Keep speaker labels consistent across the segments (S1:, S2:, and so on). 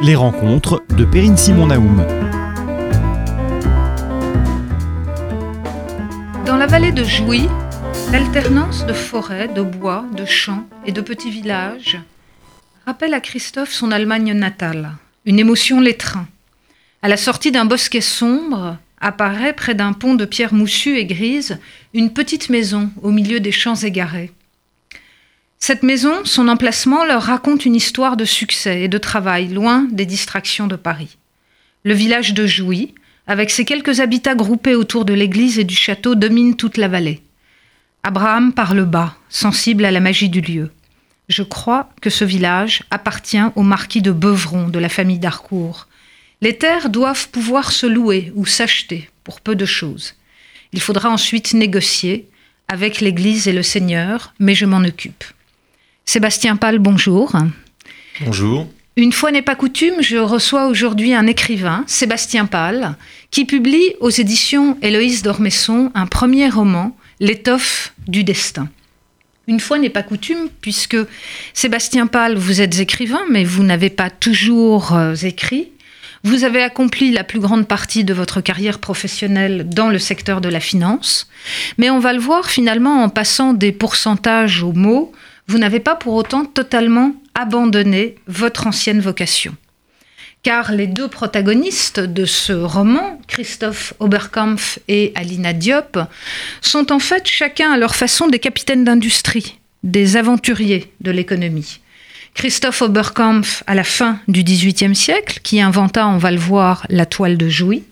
S1: Les rencontres de Perrine Simon Naoum.
S2: Dans la vallée de Jouy, l'alternance de forêts, de bois, de champs et de petits villages rappelle à Christophe son Allemagne natale, une émotion l'étreint. À la sortie d'un bosquet sombre, apparaît près d'un pont de pierre moussue et grise une petite maison au milieu des champs égarés. Cette maison, son emplacement leur raconte une histoire de succès et de travail loin des distractions de Paris. Le village de Jouy, avec ses quelques habitats groupés autour de l'église et du château, domine toute la vallée. Abraham parle bas, sensible à la magie du lieu. Je crois que ce village appartient au marquis de Beuvron de la famille d'Harcourt. Les terres doivent pouvoir se louer ou s'acheter pour peu de choses. Il faudra ensuite négocier avec l'Église et le Seigneur, mais je m'en occupe. Sébastien Pal, bonjour.
S3: Bonjour.
S2: Une fois n'est pas coutume, je reçois aujourd'hui un écrivain, Sébastien Pal, qui publie aux éditions Héloïse d'Ormesson un premier roman, L'étoffe du destin. Une fois n'est pas coutume, puisque Sébastien Pal, vous êtes écrivain, mais vous n'avez pas toujours euh, écrit. Vous avez accompli la plus grande partie de votre carrière professionnelle dans le secteur de la finance, mais on va le voir finalement en passant des pourcentages aux mots, vous n'avez pas pour autant totalement abandonné votre ancienne vocation. Car les deux protagonistes de ce roman, Christophe Oberkampf et Alina Diop, sont en fait chacun à leur façon des capitaines d'industrie, des aventuriers de l'économie. Christophe Oberkampf à la fin du XVIIIe siècle, qui inventa, on va le voir, la toile de Jouy,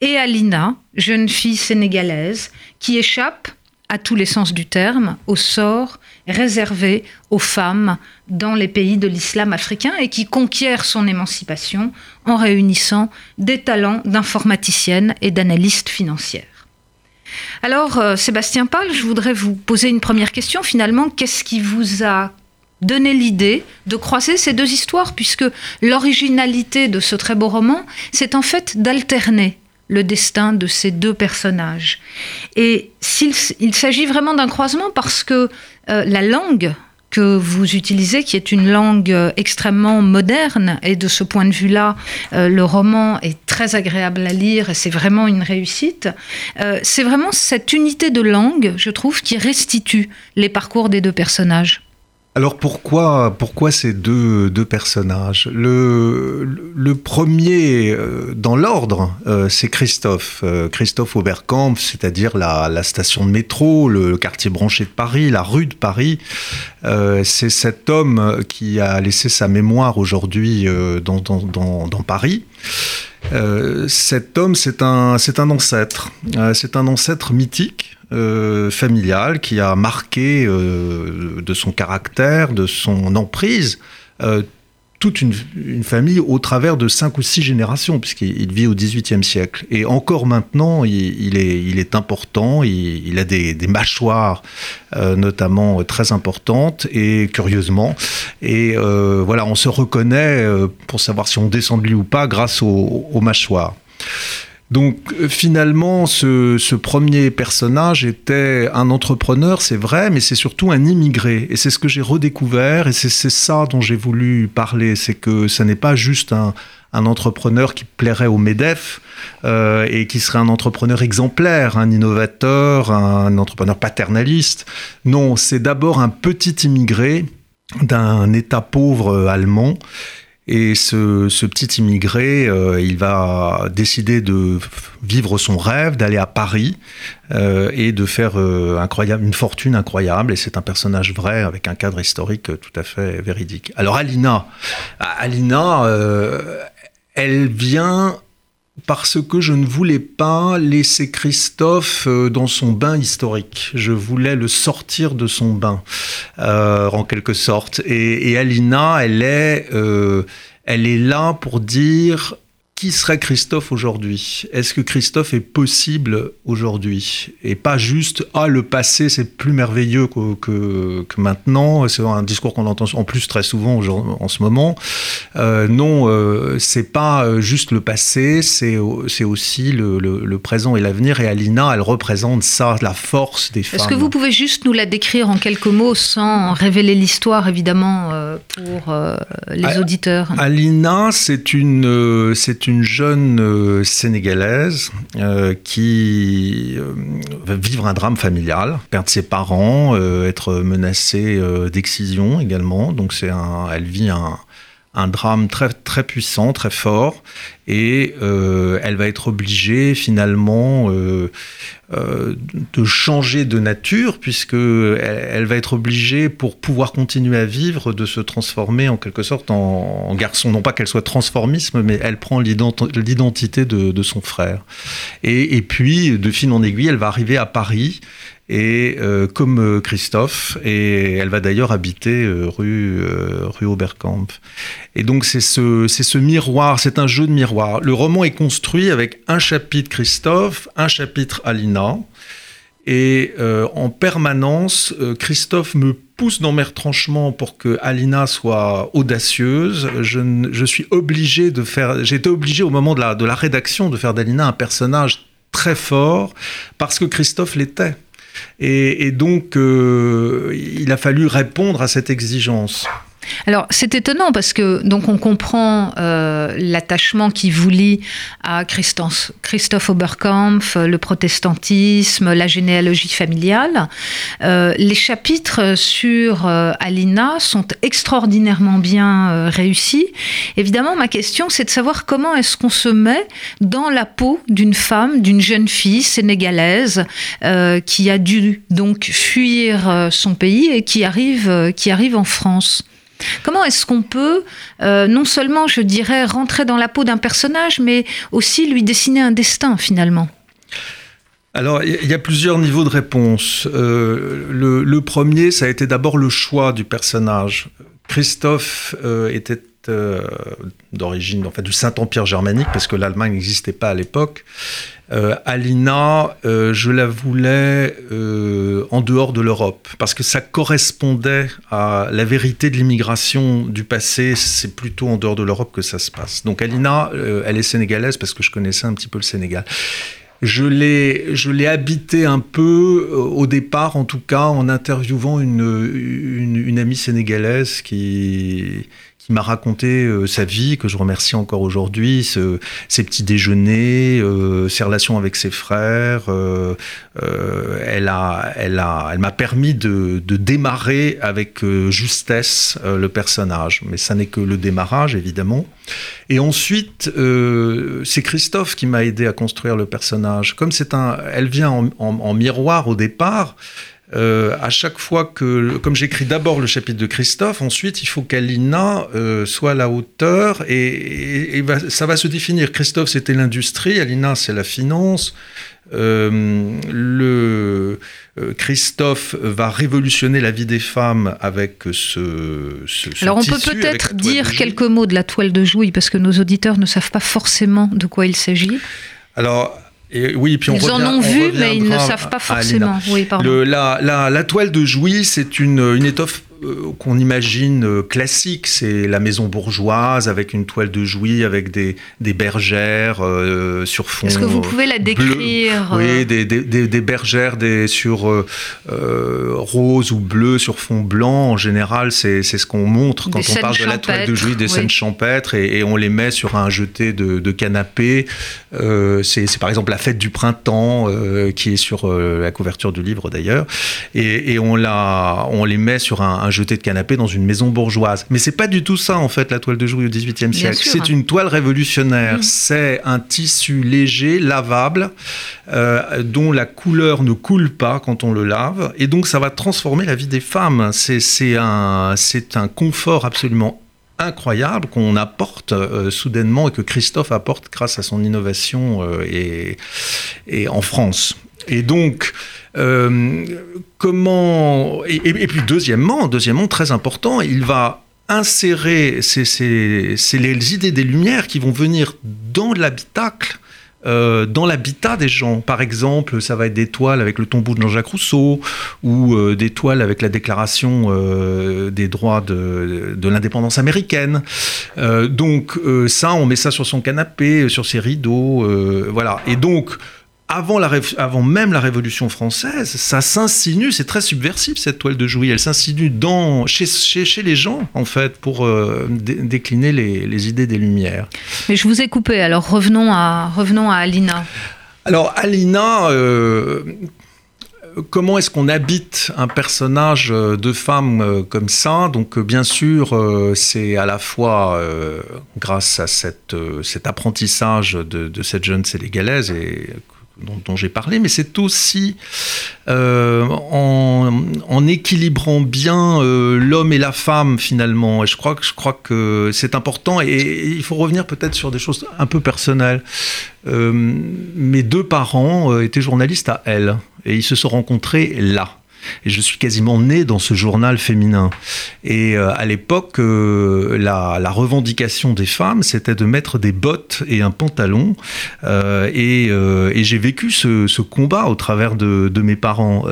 S2: et Alina, jeune fille sénégalaise, qui échappe, à tous les sens du terme, au sort réservé aux femmes dans les pays de l'islam africain et qui conquiert son émancipation en réunissant des talents d'informaticienne et d'analyste financière. Alors, euh, Sébastien Paul, je voudrais vous poser une première question. Finalement, qu'est-ce qui vous a donné l'idée de croiser ces deux histoires, puisque l'originalité de ce très beau roman, c'est en fait d'alterner le destin de ces deux personnages. Et il s'agit vraiment d'un croisement parce que euh, la langue que vous utilisez, qui est une langue euh, extrêmement moderne, et de ce point de vue-là, euh, le roman est très agréable à lire et c'est vraiment une réussite. c'est vraiment cette unité de langue, je trouve, qui restitue les parcours des deux personnages.
S3: Alors pourquoi, pourquoi ces deux, deux personnages? Le, premier euh, dans l'ordre, euh, c'est Christophe. Euh, Christophe Oberkampf, c'est-à-dire la, la, station de métro, le, quartier branché de Paris, la rue de Paris. c'est cet homme qui a laissé sa mémoire aujourd'hui dans, dans, dans, dans, Paris. cet homme, c'est un, c'est un ancêtre. c'est un ancêtre mythique euh, familial qui a marqué euh, de son caractère, de son emprise, euh, toute une, famille au travers de cinq ou six générations, puisqu'il vit au XVIIIe siècle. Et encore maintenant, il, est, il est, important, il, a des, mâchoires notamment très importantes, et curieusement. Et voilà, on se reconnaît, pour savoir si on descend de lui ou pas, grâce aux mâchoires. Donc euh, finalement, ce, premier personnage était un entrepreneur, c'est vrai, mais c'est surtout un immigré. Et c'est ce que j'ai redécouvert, et c'est ça dont j'ai voulu parler, c'est que ce n'est pas juste un, entrepreneur qui plairait au MEDEF euh, et qui serait un entrepreneur exemplaire, un innovateur, un entrepreneur paternaliste. Non, c'est d'abord un petit immigré d'un État pauvre allemand et ce, petit immigré, euh, il va décider de vivre son rêve, d'aller à Paris euh, et de faire euh, incroyable, une fortune incroyable. Et c'est un personnage vrai avec un cadre historique tout à fait véridique. Alors Alina, Alina, elle vient parce que je ne voulais pas laisser Christophe euh, dans son bain historique. Je voulais le sortir de son bain, euh, en quelque sorte. Et, Alina, elle est, euh, elle est là pour dire qui serait Christophe aujourd'hui? Est-ce que Christophe est possible aujourd'hui? Et pas juste ah le passé c'est plus merveilleux que, que, maintenant. C'est un discours qu'on entend en plus très souvent en ce moment. Euh, non, euh, c'est pas euh, juste le passé, c'est aussi le, le, présent et l'avenir. Et Alina, elle représente ça, la force des femmes.
S2: Est-ce que vous pouvez juste nous la décrire en quelques mots sans révéler l'histoire évidemment euh, pour les auditeurs?
S3: Alina, c'est une c'est une une jeune euh, sénégalaise euh, qui euh, va vivre un drame familial, perdre ses parents, être menacée d'excision également. Donc un, elle vit un, un drame très, très puissant, très fort, et euh, elle va être obligée finalement euh, euh, de changer de nature, puisque elle, va être obligée, pour pouvoir continuer à vivre, de se transformer en quelque sorte en, garçon. Non pas qu'elle soit transformisme, mais elle prend l'identité de, son frère. Et, et puis, de fil en aiguille, elle va arriver à Paris et euh, comme euh, Christophe, et elle va d'ailleurs habiter euh, rue, rue Oberkamp. Et donc c'est ce, ce miroir, c'est un jeu de miroir. Le roman est construit avec un chapitre Christophe, un chapitre Alina, et en permanence, Christophe me pousse dans mes retranchements pour que Alina soit audacieuse. Je, je suis obligé de faire, j'étais obligé au moment de la, de la rédaction de faire d'Alina un personnage très fort parce que Christophe l'était. Et, donc, euh, il a fallu répondre à cette exigence.
S2: Alors c'est étonnant parce que donc on comprend euh, l'attachement qui vous lie à Christophe, Oberkampf, le protestantisme, la généalogie familiale. Euh, les chapitres sur euh, Alina sont extraordinairement bien réussis. Évidemment, ma question c'est de savoir comment est-ce qu'on se met dans la peau d'une femme, d'une jeune fille sénégalaise qui a dû donc fuir son pays et arrive, qui arrive en France. Comment est-ce qu'on peut, euh, non seulement, je dirais, rentrer dans la peau d'un personnage, mais aussi lui dessiner un destin finalement?
S3: Alors, il y a plusieurs niveaux de réponse. Euh, le, premier, ça a été d'abord le choix du personnage. Christophe euh, était d'origine, en du Saint-Empire germanique, parce que l'Allemagne n'existait pas à l'époque. Euh, Alina, euh, je la voulais euh, en dehors de l'Europe, parce que ça correspondait à la vérité de l'immigration du passé. C'est plutôt en dehors de l'Europe que ça se passe. Donc Alina, elle est sénégalaise parce que je connaissais un petit peu le Sénégal. Je l'ai, je l'ai habité un peu au départ, en tout cas, en interviewant une amie sénégalaise qui, qui m'a raconté euh, sa vie, que je remercie encore aujourd'hui, ses petits déjeuners, euh, ses relations avec ses frères. Euh, elle a, elle a, elle m'a permis de, de, démarrer avec justesse le personnage, mais ça n'est que le démarrage évidemment. Et ensuite, c'est Christophe qui m'a aidé à construire le personnage. Comme c'est un, elle vient en, en miroir au départ. Euh, à chaque fois que, comme j'écris d'abord le chapitre de Christophe, ensuite il faut qu'Alina euh, soit à la hauteur et, ça va se définir. Christophe c'était l'industrie, Alina c'est la finance. Euh, le Christophe va révolutionner la vie des femmes avec ce. ce,
S2: Alors on peut peut-être dire quelques mots de la toile de Jouy parce que nos auditeurs ne savent pas forcément de quoi il s'agit.
S3: Alors oui, puis on
S2: ils en ont vu, mais ils ne savent pas forcément. Oui,
S3: la, la, la, toile de Jouy, c'est une, une étoffe qu'on imagine euh, classique. C'est la maison bourgeoise avec une toile de jouy, avec des, des bergères euh, sur fond.
S2: Est-ce que vous pouvez la décrire
S3: Oui, des, des, des, bergères des, sur rose ou bleu sur fond blanc. En général, c'est ce qu'on montre quand on parle de la toile de jouy, des scènes champêtres, et, on les met sur un jeté de, de canapé. c'est par exemple la fête du printemps qui est sur la couverture du livre d'ailleurs, et, et, on, la, on les met sur un, un jeté de canapé dans une maison bourgeoise. Mais c'est pas du tout ça, en fait, la toile de Jouy au XVIIIe siècle. C'est une toile révolutionnaire. Mm. C'est un tissu léger, lavable, euh, dont la couleur ne coule pas quand on le lave. Et donc, ça va transformer la vie des femmes. C'est un, un confort absolument incroyable qu'on apporte euh, soudainement et que Christophe apporte grâce à son innovation euh, et, et en France. Et donc, euh, comment. Et, puis, deuxièmement, deuxièmement, très important, il va insérer, c'est les idées des Lumières qui vont venir dans l'habitacle euh, dans l'habitat des gens. Par exemple, ça va être des toiles avec le tombeau de Jean-Jacques Rousseau ou euh, des toiles avec la déclaration des droits de, de l'indépendance américaine. donc ça, on met ça sur son canapé, sur ses rideaux, voilà. Et donc avant, la, avant même la Révolution française, ça s'insinue, c'est très subversif cette toile de Jouy, elle s'insinue dans, chez, chez, les gens, en fait, pour euh, décliner les, idées des Lumières.
S2: Mais je vous ai coupé, alors revenons à, revenons à Alina.
S3: Alors Alina, euh, comment est-ce qu'on habite un personnage de femme euh, comme ça? Donc bien sûr, c'est à la fois grâce à cette, cet apprentissage de, de, cette jeune sénégalaise et dont, j'ai parlé, mais c'est aussi euh, en, équilibrant bien euh, l'homme et la femme finalement. Et je crois que je crois que c'est important. Et, il faut revenir peut-être sur des choses un peu personnelles. Euh, mes deux parents étaient journalistes à Elle et ils se sont rencontrés là. Et je suis quasiment né dans ce journal féminin. Et euh, à l'époque, euh, la, revendication des femmes, c'était de mettre des bottes et un pantalon. Euh, et, j'ai vécu ce, combat au travers de, mes parents.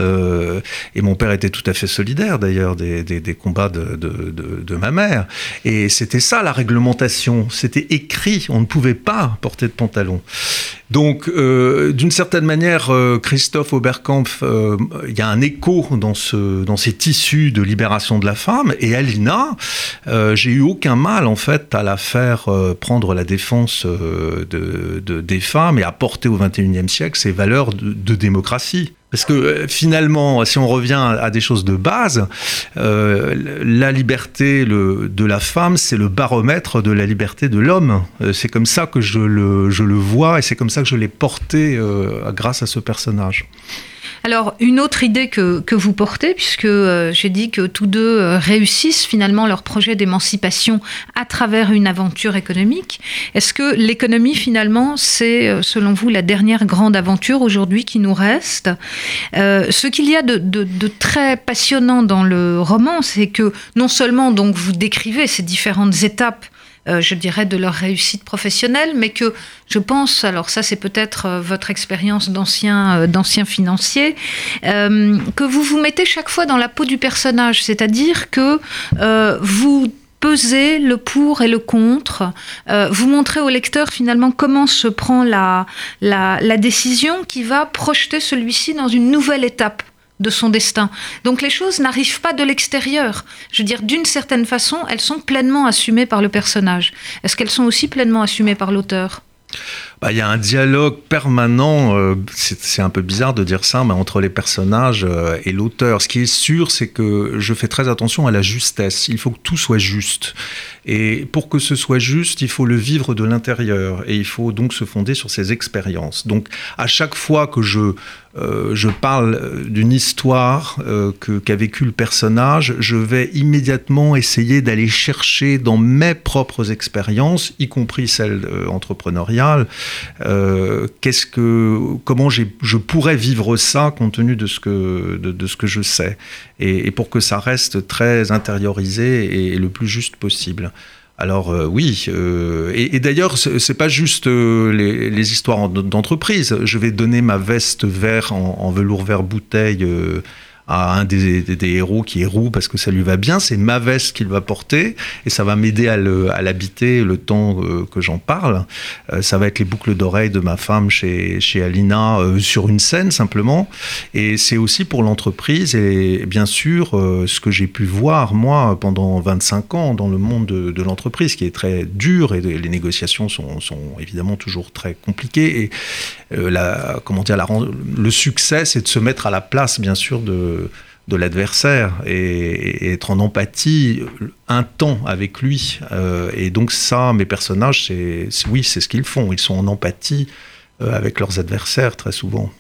S3: et mon père était tout à fait solidaire, d'ailleurs, des, combats de, de, ma mère. Et c'était ça la réglementation. C'était écrit. On ne pouvait pas porter de pantalon. Donc, d'une certaine manière, Christophe Oberkampf, il y a un écho dans, ce, dans ces tissus de libération de la femme. Et Alina, j'ai eu aucun mal, en fait, à la faire prendre la défense de, des femmes et à porter au XXIe siècle ces valeurs de démocratie. Parce que euh, finalement, si on revient à des choses de base, euh, la liberté de la femme, c'est le baromètre de la liberté de l'homme. Euh, c'est comme ça que je le, je le vois et c'est comme ça que je l'ai porté grâce à ce personnage.
S2: Alors, une autre idée que, vous portez, puisque euh, j'ai dit que tous deux euh, réussissent finalement leur projet d'émancipation à travers une aventure économique, est-ce que l'économie finalement, c'est euh, selon vous la dernière grande aventure aujourd'hui qui nous reste? Ce qu'il y a de, de, très passionnant dans le roman, c'est que non seulement donc vous décrivez ces différentes étapes euh, je dirais, de leur réussite professionnelle, mais que je pense, alors ça c'est peut-être euh, votre expérience d'ancien euh, financier, que vous vous mettez chaque fois dans la peau du personnage, c'est-à-dire que vous pesez le pour et le contre, vous montrez au lecteur finalement comment se prend la, la décision qui va projeter celui-ci dans une nouvelle étape de son destin. Donc les choses n'arrivent pas de l'extérieur. Je veux dire, d'une certaine façon, elles sont pleinement assumées par le personnage. Est-ce qu'elles sont aussi pleinement assumées par l'auteur?
S3: Bah, y a un dialogue permanent, euh, c'est un peu bizarre de dire ça, mais entre les personnages euh, et l'auteur. Ce qui est sûr, c'est que je fais très attention à la justesse. Il faut que tout soit juste. Et pour que ce soit juste, il faut le vivre de l'intérieur. Et il faut donc se fonder sur ses expériences. Donc à chaque fois que je euh, je parle d'une histoire euh, qu'a vécu le personnage, je vais immédiatement essayer d'aller chercher dans mes propres expériences, y compris celles euh, entrepreneuriales, qu'est-ce que, comment je pourrais vivre ça compte tenu de ce que, de, ce que je sais, et, pour que ça reste très intériorisé et le plus juste possible. Alors euh, oui, euh, et, et d'ailleurs c'est pas juste euh, les, histoires d'entreprise. Je vais donner ma veste vert en velours vert bouteille à un des, héros qui est roux parce que ça lui va bien, c'est ma veste qu'il va porter et ça va m'aider à l'habiter le, temps euh, que j'en parle. Euh, ça va être les boucles d'oreilles de ma femme chez, chez Alina euh, sur une scène simplement. Et c'est aussi pour l'entreprise et bien sûr ce que j'ai pu voir moi pendant 25 ans dans le monde de, l'entreprise qui est très dur et les négociations sont, sont évidemment toujours très compliquées. Et comment dire, le succès, c'est de se mettre à la place bien sûr de de, l'adversaire et, être en empathie un temps avec lui. Euh, et donc ça, mes personnages, c'est oui, c'est ce qu'ils font. Ils sont en empathie euh, avec leurs adversaires très souvent.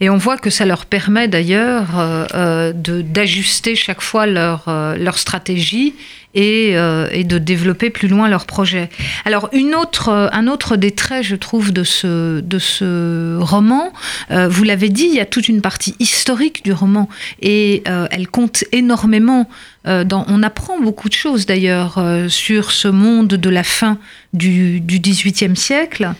S2: Et on voit que ça leur permet d'ailleurs euh, d'ajuster chaque fois leur, leur stratégie et, de développer plus loin leur projet. Alors une autre, un autre des traits, je trouve, de ce, de ce roman, vous l'avez dit, il y a toute une partie historique du roman et elle compte énormément euh, on apprend beaucoup de choses d'ailleurs euh, sur ce monde de la fin du, XVIIIe siècle.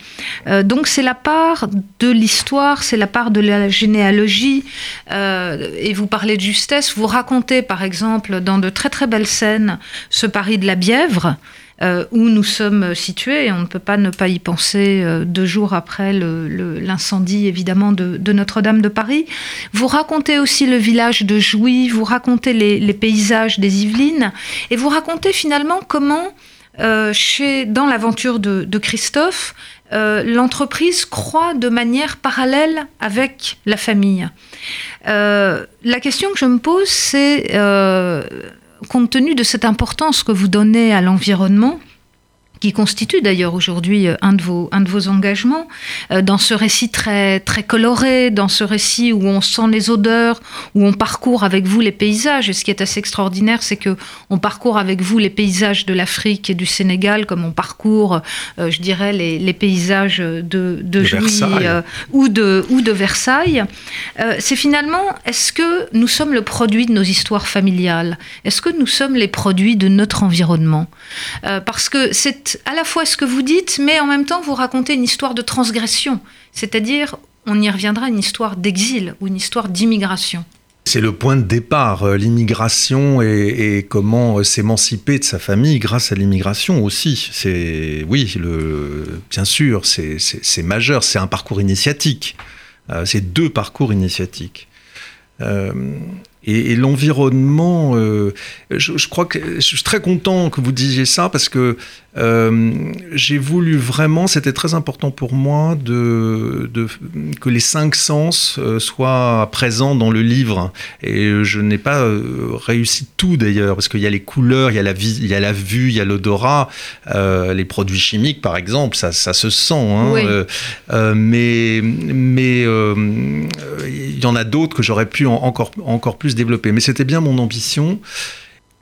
S2: Euh, donc c'est la part de l'histoire, c'est la part de la généalogie. et vous parlez de justesse, vous racontez par exemple dans de très très belles scènes ce Paris de la Bièvre. Euh, où nous sommes situés, et on ne peut pas ne pas y penser euh, deux jours après l'incendie évidemment de, Notre-Dame de Paris. Vous racontez aussi le village de Jouy, vous racontez les, paysages des Yvelines, et vous racontez finalement comment, euh, chez, dans l'aventure de, Christophe, l'entreprise croît de manière parallèle avec la famille. la question que je me pose, c'est compte tenu de cette importance que vous donnez à l'environnement, qui constitue d'ailleurs aujourd'hui euh, un, de vos, un de vos engagements, euh, dans ce récit très, très coloré, dans ce récit où on sent les odeurs, où on parcourt avec vous les paysages. Et ce qui est assez extraordinaire, c'est que on parcourt avec vous les paysages de l'Afrique et du Sénégal, comme on parcourt, euh, je dirais, les, les, paysages de, de, de ou, de, ou de Versailles. c'est finalement, est-ce que nous sommes le produit de nos histoires familiales? Est-ce que nous sommes les produits de notre environnement? Parce que c'est à la fois ce que vous dites, mais en même temps, vous racontez une histoire de transgression. C'est-à-dire, on y reviendra, une histoire d'exil ou une histoire d'immigration.
S3: C'est le point de départ, euh, l'immigration et, comment euh, s'émanciper de sa famille grâce à l'immigration aussi. C'est oui, bien sûr, c'est majeur, c'est un parcours initiatique. Euh, c'est deux parcours initiatiques. Et, l'environnement, euh, je, crois que je suis très content que vous disiez ça parce que euh, j'ai voulu vraiment, c'était très important pour moi de, de, que les cinq sens euh, soient présents dans le livre. Et je n'ai pas réussi tout d'ailleurs parce qu'il y a les couleurs, il y a la, il y a la vue, il y a l'odorat, les produits chimiques par exemple, ça, ça se sent. Hein, mais mais il y en a d'autres que j'aurais pu encore encore plus développer. Mais c'était bien mon ambition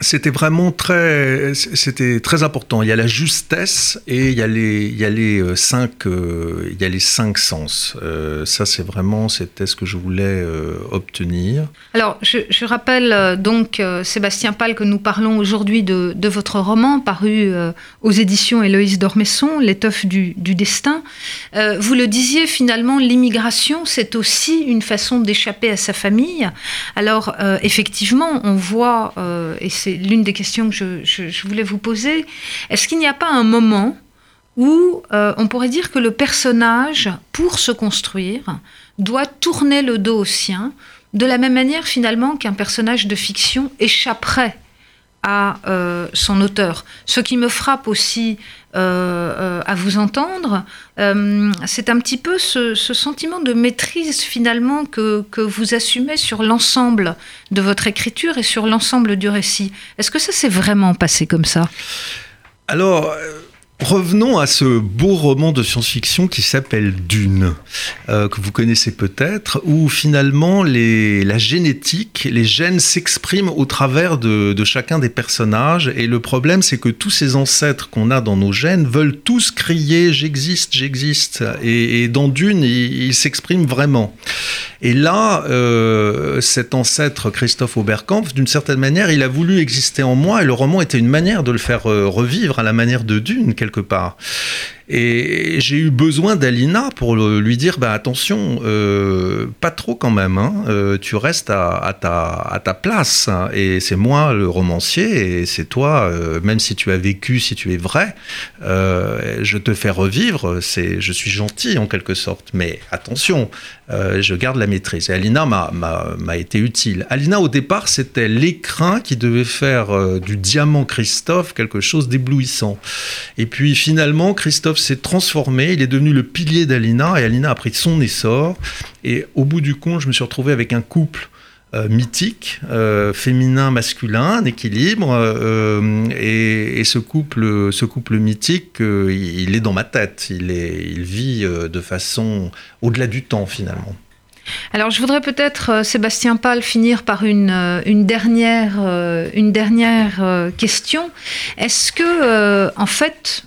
S3: c'était vraiment très, c'était très important. Il y a la justesse et il y a les, il y a les euh, cinq, euh, il y a les cinq sens. Euh, ça, c'est vraiment, c'était ce que je voulais obtenir.
S2: Alors, je, rappelle donc Sébastien Pal que nous parlons aujourd'hui de, votre roman paru aux éditions Héloïse d'Ormesson, L'étoffe du, du, destin. vous le disiez finalement, l'immigration, c'est aussi une façon d'échapper à sa famille. Alors, effectivement, on voit et c'est l'une des questions que je, voulais vous poser. Est-ce qu'il n'y a pas un moment où euh, on pourrait dire que le personnage, pour se construire, doit tourner le dos au sien, de la même manière finalement qu'un personnage de fiction échapperait à euh, son auteur. Ce qui me frappe aussi euh, euh, à vous entendre, c'est un petit peu ce, sentiment de maîtrise finalement que, que vous assumez sur l'ensemble de votre écriture et sur l'ensemble du récit. Est-ce que ça s'est vraiment passé comme ça?
S3: Alors Revenons à ce beau roman de science-fiction qui s'appelle Dune, euh, que vous connaissez peut-être, où finalement la génétique, les gènes s'expriment au travers de, chacun des personnages. Et le problème, c'est que tous ces ancêtres qu'on a dans nos gènes veulent tous crier j'existe, j'existe. Et, dans Dune, ils s'expriment vraiment. Et là, euh, cet ancêtre Christophe Oberkampf, d'une certaine manière, il a voulu exister en moi. Et le roman était une manière de le faire euh, revivre à la manière de Dune, quelque part. Et j'ai eu besoin d'Alina pour lui dire bah, attention, euh, pas trop quand même, hein. euh, tu restes à, ta, place. Et c'est moi le romancier, et c'est toi, euh, même si tu as vécu, si tu es vrai, je te fais revivre. C'est, je suis gentil en quelque sorte, mais attention, je garde la maîtrise. Et Alina m'a été utile. Alina, au départ, c'était l'écrin qui devait faire du diamant Christophe quelque chose d'éblouissant. Et puis finalement, Christophe s'est transformé, il est devenu le pilier d'Alina et Alina a pris son essor. Et au bout du compte, je me suis retrouvé avec un couple euh, mythique, euh, féminin, masculin, un équilibre. Euh, et, ce couple, ce couple mythique, il, est dans ma tête. Il, vit de façon au-delà du temps finalement.
S2: Alors je voudrais peut-être, Sébastien Pal, finir par une, une dernière, une dernière question. Est-ce que, en fait,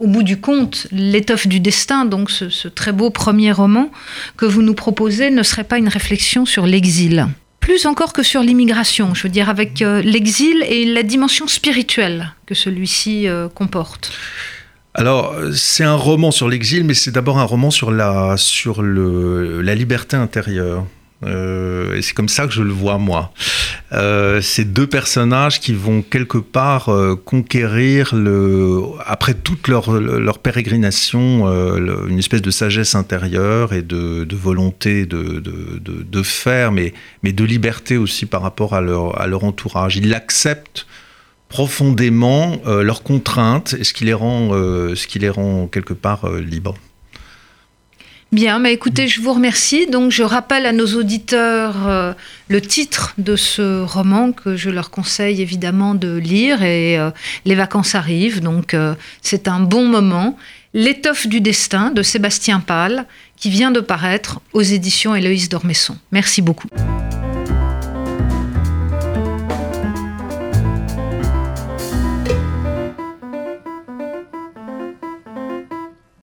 S2: au bout du compte, l'étoffe du destin, donc ce, très beau premier roman que vous nous proposez, ne serait pas une réflexion sur l'exil Plus encore que sur l'immigration, je veux dire, avec l'exil et la dimension spirituelle que celui-ci comporte.
S3: Alors, c'est un roman sur l'exil, mais c'est d'abord un roman sur la, sur le, la liberté intérieure. Euh, et c'est comme ça que je le vois moi. Euh, ces deux personnages qui vont quelque part euh, conquérir le, après toute leur, pérégrination, une espèce de sagesse intérieure et de, volonté de, faire, mais, mais de liberté aussi par rapport à leur, entourage. Ils l'acceptent profondément leurs contraintes et ce qui les rend, ce qui les rend quelque part libres.
S2: Bien, mais écoutez, je vous remercie. Donc, je rappelle à nos auditeurs euh, le titre de ce roman que je leur conseille évidemment de lire. Et euh, les vacances arrivent, donc euh, c'est un bon moment. L'étoffe du destin de Sébastien Pal, qui vient de paraître aux éditions Héloïse d'Ormesson. Merci beaucoup.